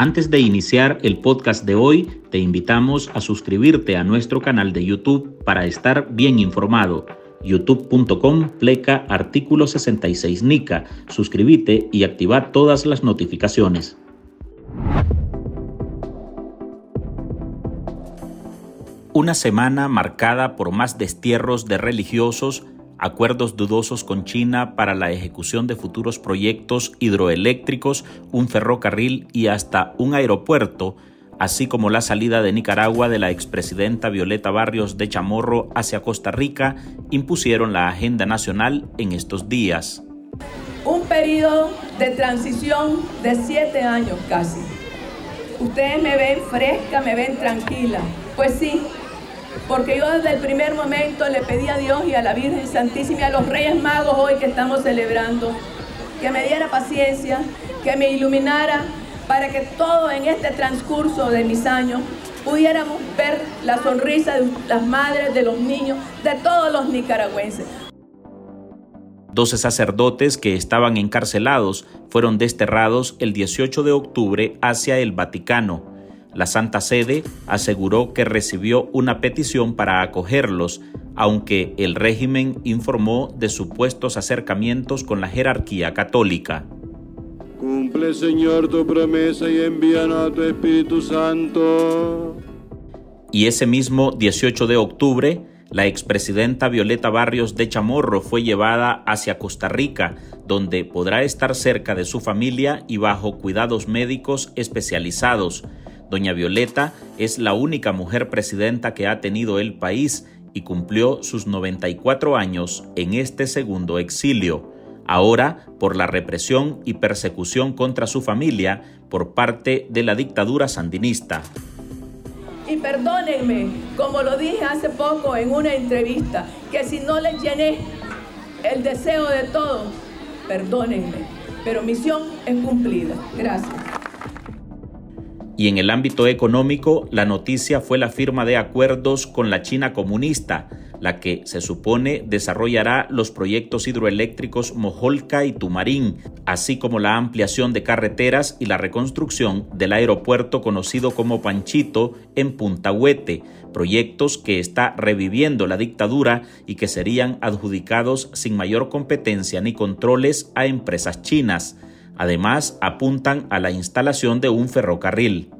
Antes de iniciar el podcast de hoy, te invitamos a suscribirte a nuestro canal de YouTube para estar bien informado. youtube.com pleca artículo 66 NICA. Suscríbete y activa todas las notificaciones. Una semana marcada por más destierros de religiosos, acuerdos dudosos con China para la ejecución de futuros proyectos hidroeléctricos, un ferrocarril y hasta un aeropuerto, así como la salida de Nicaragua de la expresidenta Violeta Barrios de Chamorro hacia Costa Rica, impusieron la agenda nacional en estos días. Un periodo de transición de siete años casi. Ustedes me ven fresca, me ven tranquila. Pues sí, porque yo desde el primer momento le pedí a Dios y a la Virgen Santísima y a los Reyes Magos hoy que estamos celebrando, que me diera paciencia, que me iluminara para que todo en este transcurso de mis años pudiéramos ver la sonrisa de las madres, de los niños, de todos los nicaragüenses. 12 sacerdotes que estaban encarcelados fueron desterrados el 18 de octubre hacia el Vaticano la Santa Sede aseguró que recibió una petición para acogerlos, aunque el régimen informó de supuestos acercamientos con la jerarquía católica. Cumple, Señor, tu promesa y envíanos a tu Espíritu Santo. Y ese mismo 18 de octubre, la expresidenta Violeta Barrios de Chamorro fue llevada hacia Costa Rica, donde podrá estar cerca de su familia y bajo cuidados médicos especializados. Doña Violeta es la única mujer presidenta que ha tenido el país y cumplió sus 94 años en este segundo exilio, ahora por la represión y persecución contra su familia por parte de la dictadura sandinista. Y perdónenme, como lo dije hace poco en una entrevista, que si no les llené el deseo de todos, perdónenme, pero misión es cumplida. Gracias. Y en el ámbito económico, la noticia fue la firma de acuerdos con la China comunista, la que se supone desarrollará los proyectos hidroeléctricos Mojolca y Tumarín, así como la ampliación de carreteras y la reconstrucción del aeropuerto conocido como Panchito en Punta Huete, proyectos que está reviviendo la dictadura y que serían adjudicados sin mayor competencia ni controles a empresas chinas. Además, apuntan a la instalación de un ferrocarril.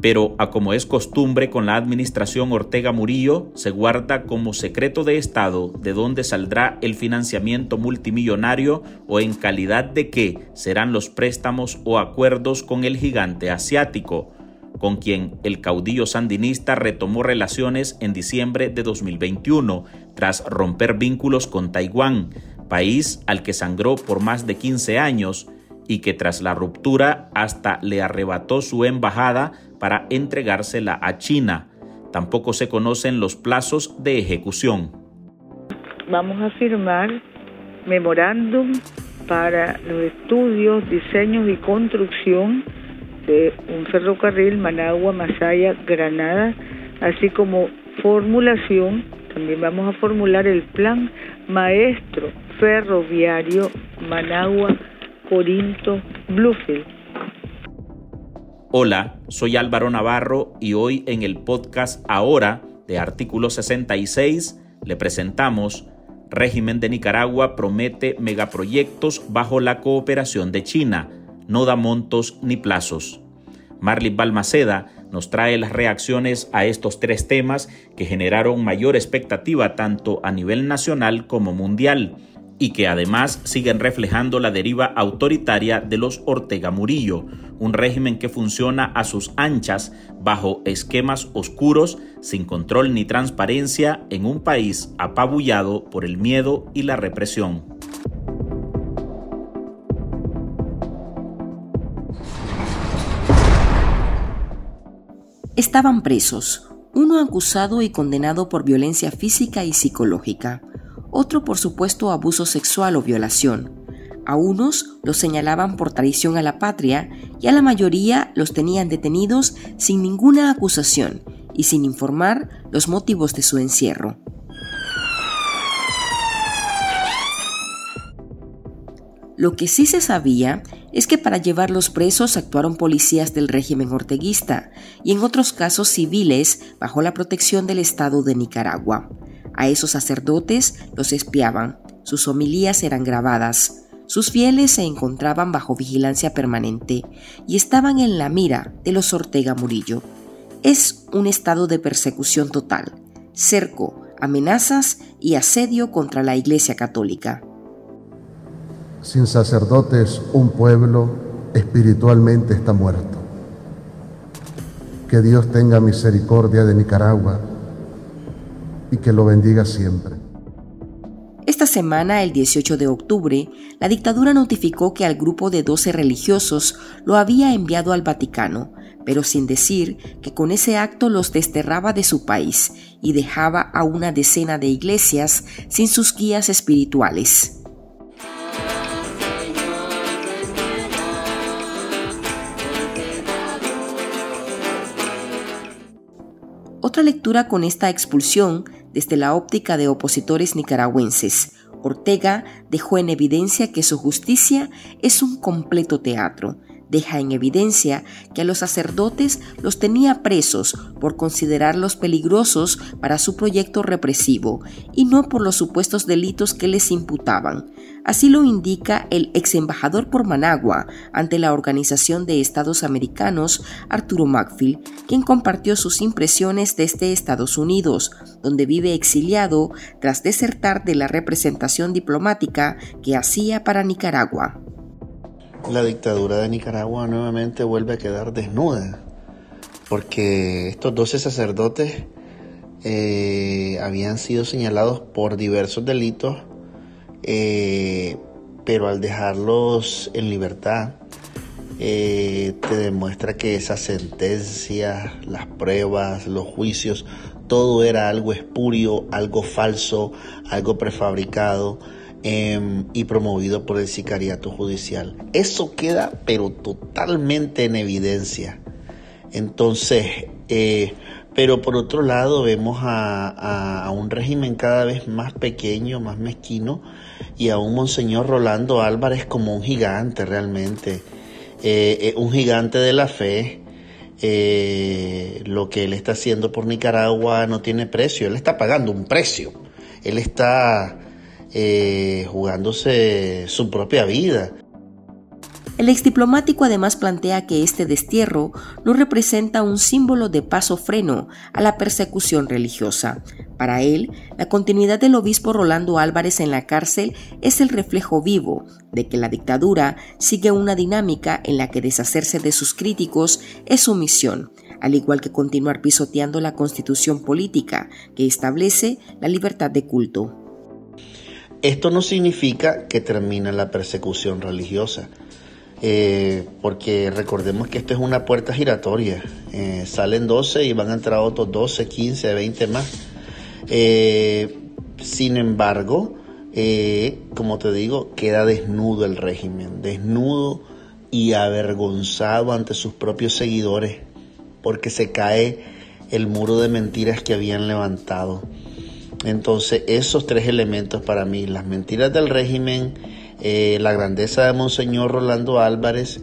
Pero, a como es costumbre con la administración Ortega Murillo, se guarda como secreto de Estado de dónde saldrá el financiamiento multimillonario o en calidad de qué serán los préstamos o acuerdos con el gigante asiático con quien el caudillo sandinista retomó relaciones en diciembre de 2021 tras romper vínculos con Taiwán, país al que sangró por más de 15 años y que tras la ruptura hasta le arrebató su embajada para entregársela a China. Tampoco se conocen los plazos de ejecución. Vamos a firmar memorándum para los estudios, diseños y construcción de un ferrocarril Managua, Masaya, Granada, así como formulación, también vamos a formular el plan maestro ferroviario Managua, Corinto, Bluefield. Hola, soy Álvaro Navarro y hoy en el podcast Ahora de Artículo 66 le presentamos Régimen de Nicaragua promete megaproyectos bajo la cooperación de China no da montos ni plazos. Marley Balmaceda nos trae las reacciones a estos tres temas que generaron mayor expectativa tanto a nivel nacional como mundial y que además siguen reflejando la deriva autoritaria de los Ortega Murillo, un régimen que funciona a sus anchas bajo esquemas oscuros, sin control ni transparencia, en un país apabullado por el miedo y la represión. Estaban presos, uno acusado y condenado por violencia física y psicológica, otro por supuesto abuso sexual o violación. A unos los señalaban por traición a la patria y a la mayoría los tenían detenidos sin ninguna acusación y sin informar los motivos de su encierro. Lo que sí se sabía es que para llevar los presos actuaron policías del régimen orteguista y en otros casos civiles bajo la protección del Estado de Nicaragua. A esos sacerdotes los espiaban, sus homilías eran grabadas, sus fieles se encontraban bajo vigilancia permanente y estaban en la mira de los Ortega Murillo. Es un estado de persecución total, cerco, amenazas y asedio contra la Iglesia Católica. Sin sacerdotes un pueblo espiritualmente está muerto. Que Dios tenga misericordia de Nicaragua y que lo bendiga siempre. Esta semana, el 18 de octubre, la dictadura notificó que al grupo de 12 religiosos lo había enviado al Vaticano, pero sin decir que con ese acto los desterraba de su país y dejaba a una decena de iglesias sin sus guías espirituales. Otra lectura con esta expulsión desde la óptica de opositores nicaragüenses. Ortega dejó en evidencia que su justicia es un completo teatro, deja en evidencia que a los sacerdotes los tenía presos por considerarlos peligrosos para su proyecto represivo y no por los supuestos delitos que les imputaban. Así lo indica el ex embajador por Managua ante la Organización de Estados Americanos, Arturo Macfield, quien compartió sus impresiones desde Estados Unidos, donde vive exiliado tras desertar de la representación diplomática que hacía para Nicaragua la dictadura de Nicaragua nuevamente vuelve a quedar desnuda, porque estos 12 sacerdotes eh, habían sido señalados por diversos delitos, eh, pero al dejarlos en libertad, eh, te demuestra que esas sentencias, las pruebas, los juicios, todo era algo espurio, algo falso, algo prefabricado Em, y promovido por el sicariato judicial. Eso queda pero totalmente en evidencia. Entonces, eh, pero por otro lado vemos a, un régimen cada vez más pequeño, más mezquino, y a un Monseñor Rolando Álvarez como un gigante realmente, eh, eh, un gigante de la fe. lo que él está haciendo por Nicaragua no tiene precio, él está pagando un precio, él está eh, jugándose su propia vida. El exdiplomático además plantea que este destierro no representa un símbolo de paso freno a la persecución religiosa. Para él, la continuidad del obispo Rolando Álvarez en la cárcel es el reflejo vivo de que la dictadura sigue una dinámica en la que deshacerse de sus críticos es su misión, al igual que continuar pisoteando la constitución política que establece la libertad de culto. Esto no significa que termina la persecución religiosa, eh, porque recordemos que esto es una puerta giratoria. Eh, salen 12 y van a entrar otros 12, 15, 20 más. Eh, sin embargo, como te digo, queda desnudo el régimen, desnudo y avergonzado ante sus propios seguidores, porque se cae el muro de mentiras que habían levantado. Entonces, esos tres elementos para mí, las mentiras del régimen, eh, la grandeza de Monseñor Rolando Álvarez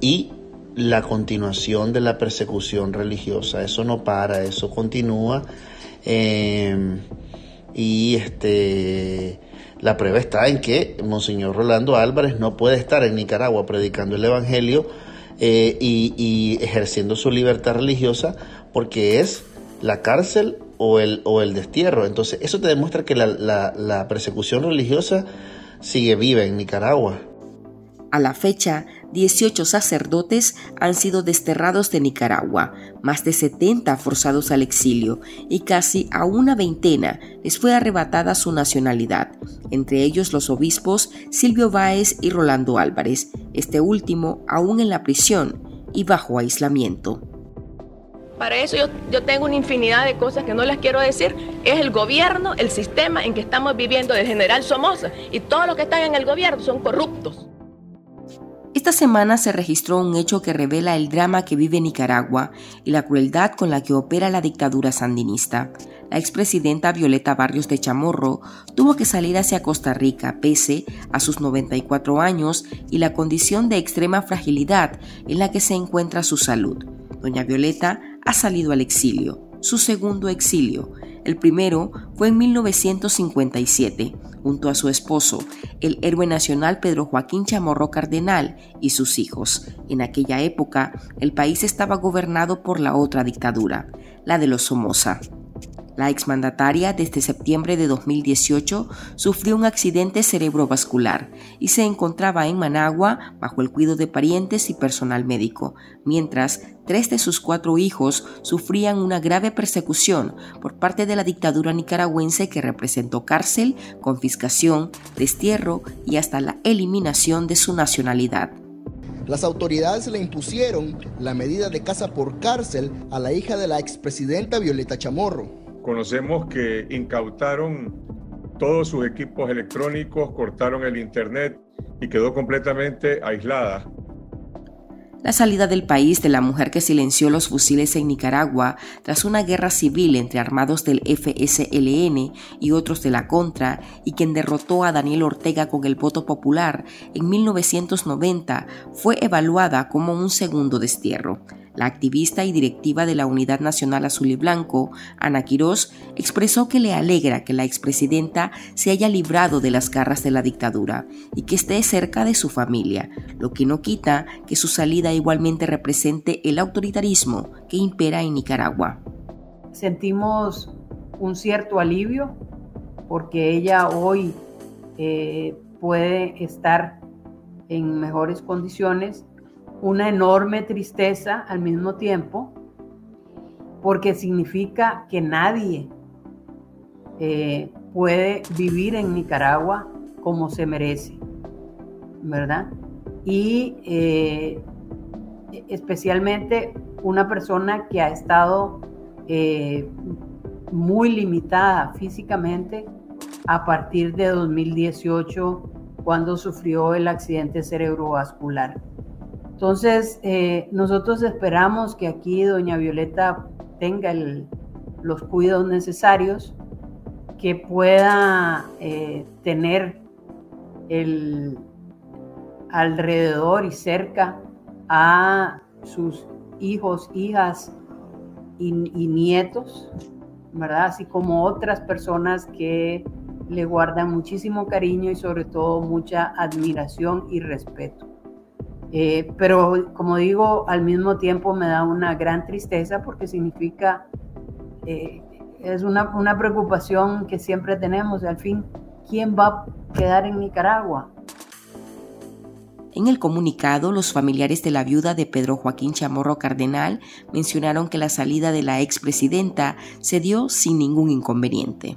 y la continuación de la persecución religiosa. Eso no para, eso continúa. Eh, y este la prueba está en que Monseñor Rolando Álvarez no puede estar en Nicaragua predicando el Evangelio eh, y ejerciendo su libertad religiosa porque es la cárcel o el, o el destierro. Entonces, eso te demuestra que la, la, persecución religiosa sigue viva en Nicaragua. A la fecha, 18 sacerdotes han sido desterrados de Nicaragua, más de 70 forzados al exilio y casi a una veintena les fue arrebatada su nacionalidad, entre ellos los obispos Silvio Báez y Rolando Álvarez, este último aún en la prisión y bajo aislamiento. Para eso yo, tengo una infinidad de cosas que no las quiero decir. Es el gobierno, el sistema en que estamos viviendo del general Somoza. Y todos los que están en el gobierno son corruptos. Esta semana se registró un hecho que revela el drama que vive Nicaragua y la crueldad con la que opera la dictadura sandinista. la expresidenta Violeta Barrios de Chamorro tuvo que salir hacia Costa Rica pese a sus 94 años y la condición de extrema fragilidad en la que se encuentra su salud. Doña Violeta ha salido al exilio, su segundo exilio. El primero fue en 1957, junto a su esposo, el héroe nacional Pedro Joaquín Chamorro Cardenal y sus hijos. En aquella época, el país estaba gobernado por la otra dictadura, la de los Somoza. La exmandataria desde septiembre de 2018 sufrió un accidente cerebrovascular y se encontraba en Managua bajo el cuidado de parientes y personal médico, mientras tres de sus cuatro hijos sufrían una grave persecución por parte de la dictadura nicaragüense que representó cárcel, confiscación, destierro y hasta la eliminación de su nacionalidad. Las autoridades le impusieron la medida de casa por cárcel a la hija de la expresidenta Violeta Chamorro. Conocemos que incautaron todos sus equipos electrónicos, cortaron el Internet y quedó completamente aislada. La salida del país de la mujer que silenció los fusiles en Nicaragua tras una guerra civil entre armados del FSLN y otros de la Contra y quien derrotó a Daniel Ortega con el voto popular en 1990 fue evaluada como un segundo destierro. La activista y directiva de la Unidad Nacional Azul y Blanco, Ana Quirós, expresó que le alegra que la expresidenta se haya librado de las garras de la dictadura y que esté cerca de su familia, lo que no quita que su salida igualmente represente el autoritarismo que impera en Nicaragua. Sentimos un cierto alivio porque ella hoy eh, puede estar en mejores condiciones una enorme tristeza al mismo tiempo, porque significa que nadie eh, puede vivir en Nicaragua como se merece, ¿verdad? Y eh, especialmente una persona que ha estado eh, muy limitada físicamente a partir de 2018 cuando sufrió el accidente cerebrovascular. Entonces, eh, nosotros esperamos que aquí doña Violeta tenga los cuidados necesarios, que pueda eh, tener el alrededor y cerca a sus hijos, hijas y, y nietos, ¿verdad? Así como otras personas que le guardan muchísimo cariño y sobre todo mucha admiración y respeto. Eh, pero como digo, al mismo tiempo me da una gran tristeza porque significa, eh, es una, una, preocupación que siempre tenemos, al fin, ¿quién va a quedar en Nicaragua? En el comunicado, los familiares de la viuda de Pedro Joaquín Chamorro Cardenal mencionaron que la salida de la expresidenta se dio sin ningún inconveniente.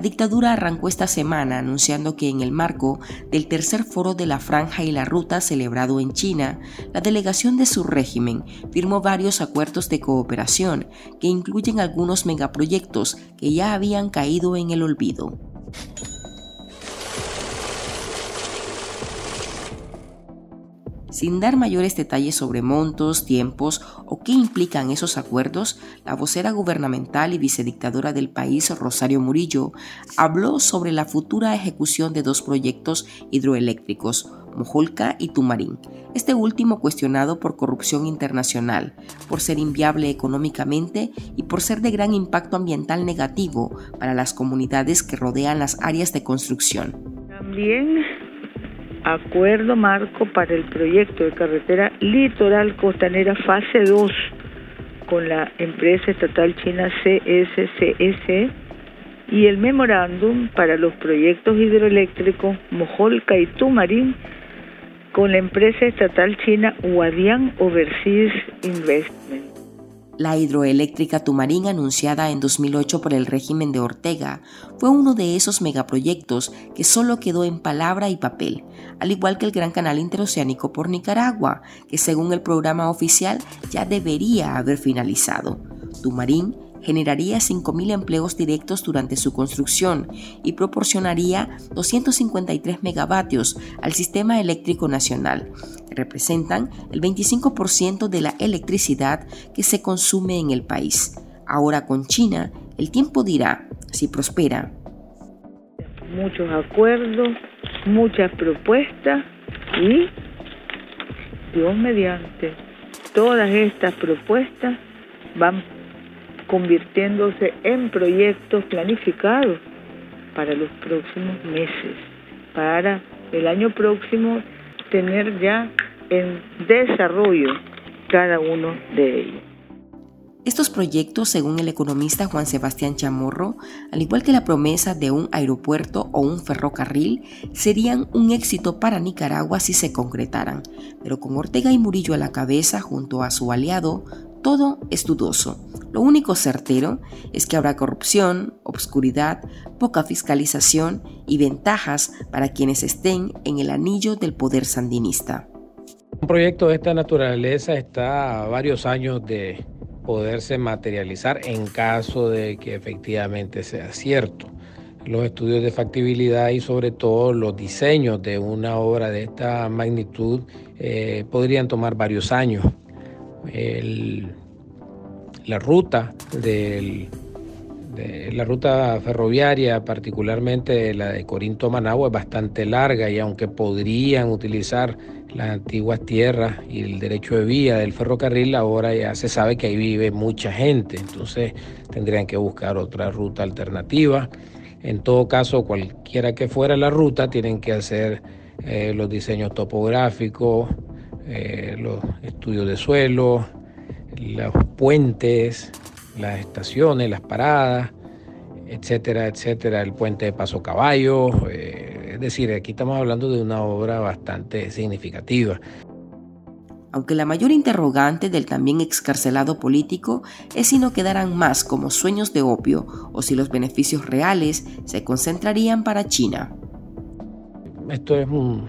La dictadura arrancó esta semana anunciando que en el marco del tercer foro de la Franja y la Ruta celebrado en China, la delegación de su régimen firmó varios acuerdos de cooperación que incluyen algunos megaproyectos que ya habían caído en el olvido. Sin dar mayores detalles sobre montos, tiempos o qué implican esos acuerdos, la vocera gubernamental y vicedictadora del país, Rosario Murillo, habló sobre la futura ejecución de dos proyectos hidroeléctricos, Mojolca y Tumarín, este último cuestionado por corrupción internacional, por ser inviable económicamente y por ser de gran impacto ambiental negativo para las comunidades que rodean las áreas de construcción. También acuerdo marco para el proyecto de carretera litoral costanera fase 2 con la empresa estatal china CSCS y el memorándum para los proyectos hidroeléctricos Mojolca y Tumarín con la empresa estatal china Huadian Overseas Investment. La hidroeléctrica Tumarín, anunciada en 2008 por el régimen de Ortega, fue uno de esos megaproyectos que solo quedó en palabra y papel, al igual que el Gran Canal Interoceánico por Nicaragua, que según el programa oficial ya debería haber finalizado. Tumarín generaría 5.000 empleos directos durante su construcción y proporcionaría 253 megavatios al sistema eléctrico nacional, que representan el 25% de la electricidad que se consume en el país. Ahora con China, el tiempo dirá si prospera. Muchos acuerdos, muchas propuestas y, Dios mediante, todas estas propuestas van convirtiéndose en proyectos planificados para los próximos meses, para el año próximo tener ya en desarrollo cada uno de ellos. Estos proyectos, según el economista Juan Sebastián Chamorro, al igual que la promesa de un aeropuerto o un ferrocarril, serían un éxito para Nicaragua si se concretaran, pero con Ortega y Murillo a la cabeza junto a su aliado, todo es dudoso. Lo único certero es que habrá corrupción, obscuridad, poca fiscalización y ventajas para quienes estén en el anillo del poder sandinista. Un proyecto de esta naturaleza está a varios años de poderse materializar en caso de que efectivamente sea cierto. Los estudios de factibilidad y sobre todo los diseños de una obra de esta magnitud eh, podrían tomar varios años la ruta de la ruta ferroviaria, particularmente la de Corinto a Managua, es bastante larga y aunque podrían utilizar las antiguas tierras y el derecho de vía del ferrocarril, ahora ya se sabe que ahí vive mucha gente, entonces tendrían que buscar otra ruta alternativa. En todo caso, cualquiera que fuera la ruta, tienen que hacer eh, los diseños topográficos, eh, los estudios de suelo, los puentes, las estaciones, las paradas, etcétera, etcétera, el puente de Paso Caballo. Eh, es decir, aquí estamos hablando de una obra bastante significativa. Aunque la mayor interrogante del también excarcelado político es si no quedarán más como sueños de opio o si los beneficios reales se concentrarían para China. Esto es un,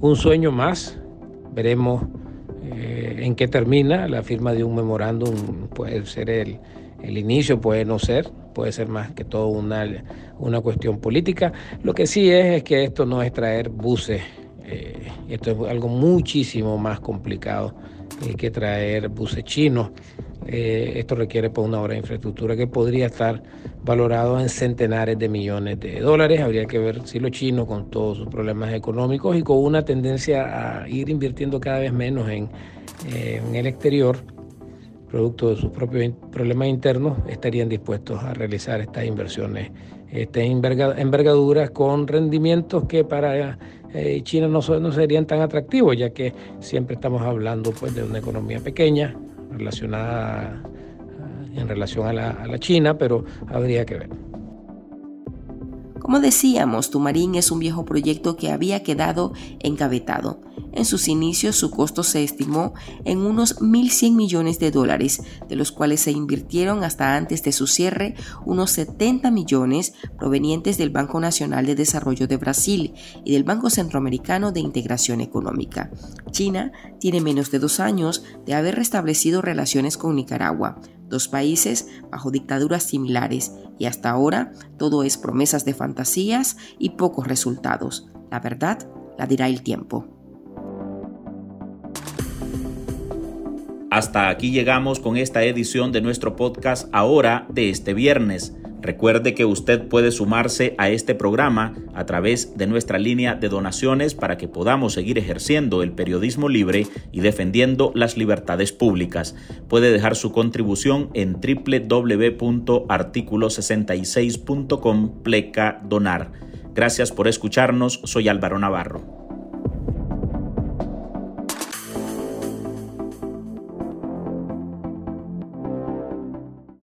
un sueño más Veremos eh, en qué termina. La firma de un memorándum puede ser el, inicio, puede no ser, puede ser más que todo una, una cuestión política. Lo que sí es, es que esto no es traer buses, eh, esto es algo muchísimo más complicado que traer buses chinos. Eh, esto requiere pues, una obra de infraestructura que podría estar valorado en centenares de millones de dólares. Habría que ver si los chinos, con todos sus problemas económicos y con una tendencia a ir invirtiendo cada vez menos en, eh, en el exterior, producto de sus propios problemas internos, estarían dispuestos a realizar estas inversiones, estas envergaduras con rendimientos que para eh, China no, no, serían tan atractivos, ya que siempre estamos hablando pues, de una economía pequeña, relacionada en relación a la, a la China, pero habría que ver. Como decíamos, Tumarín es un viejo proyecto que había quedado engavetado. En sus inicios su costo se estimó en unos 1.100 millones de dólares, de los cuales se invirtieron hasta antes de su cierre unos 70 millones provenientes del Banco Nacional de Desarrollo de Brasil y del Banco Centroamericano de Integración Económica. China tiene menos de dos años de haber restablecido relaciones con Nicaragua, dos países bajo dictaduras similares, y hasta ahora todo es promesas de fantasías y pocos resultados. La verdad la dirá el tiempo. Hasta aquí llegamos con esta edición de nuestro podcast ahora de este viernes. Recuerde que usted puede sumarse a este programa a través de nuestra línea de donaciones para que podamos seguir ejerciendo el periodismo libre y defendiendo las libertades públicas. Puede dejar su contribución en www.articulo66.com pleca donar. Gracias por escucharnos, soy Álvaro Navarro.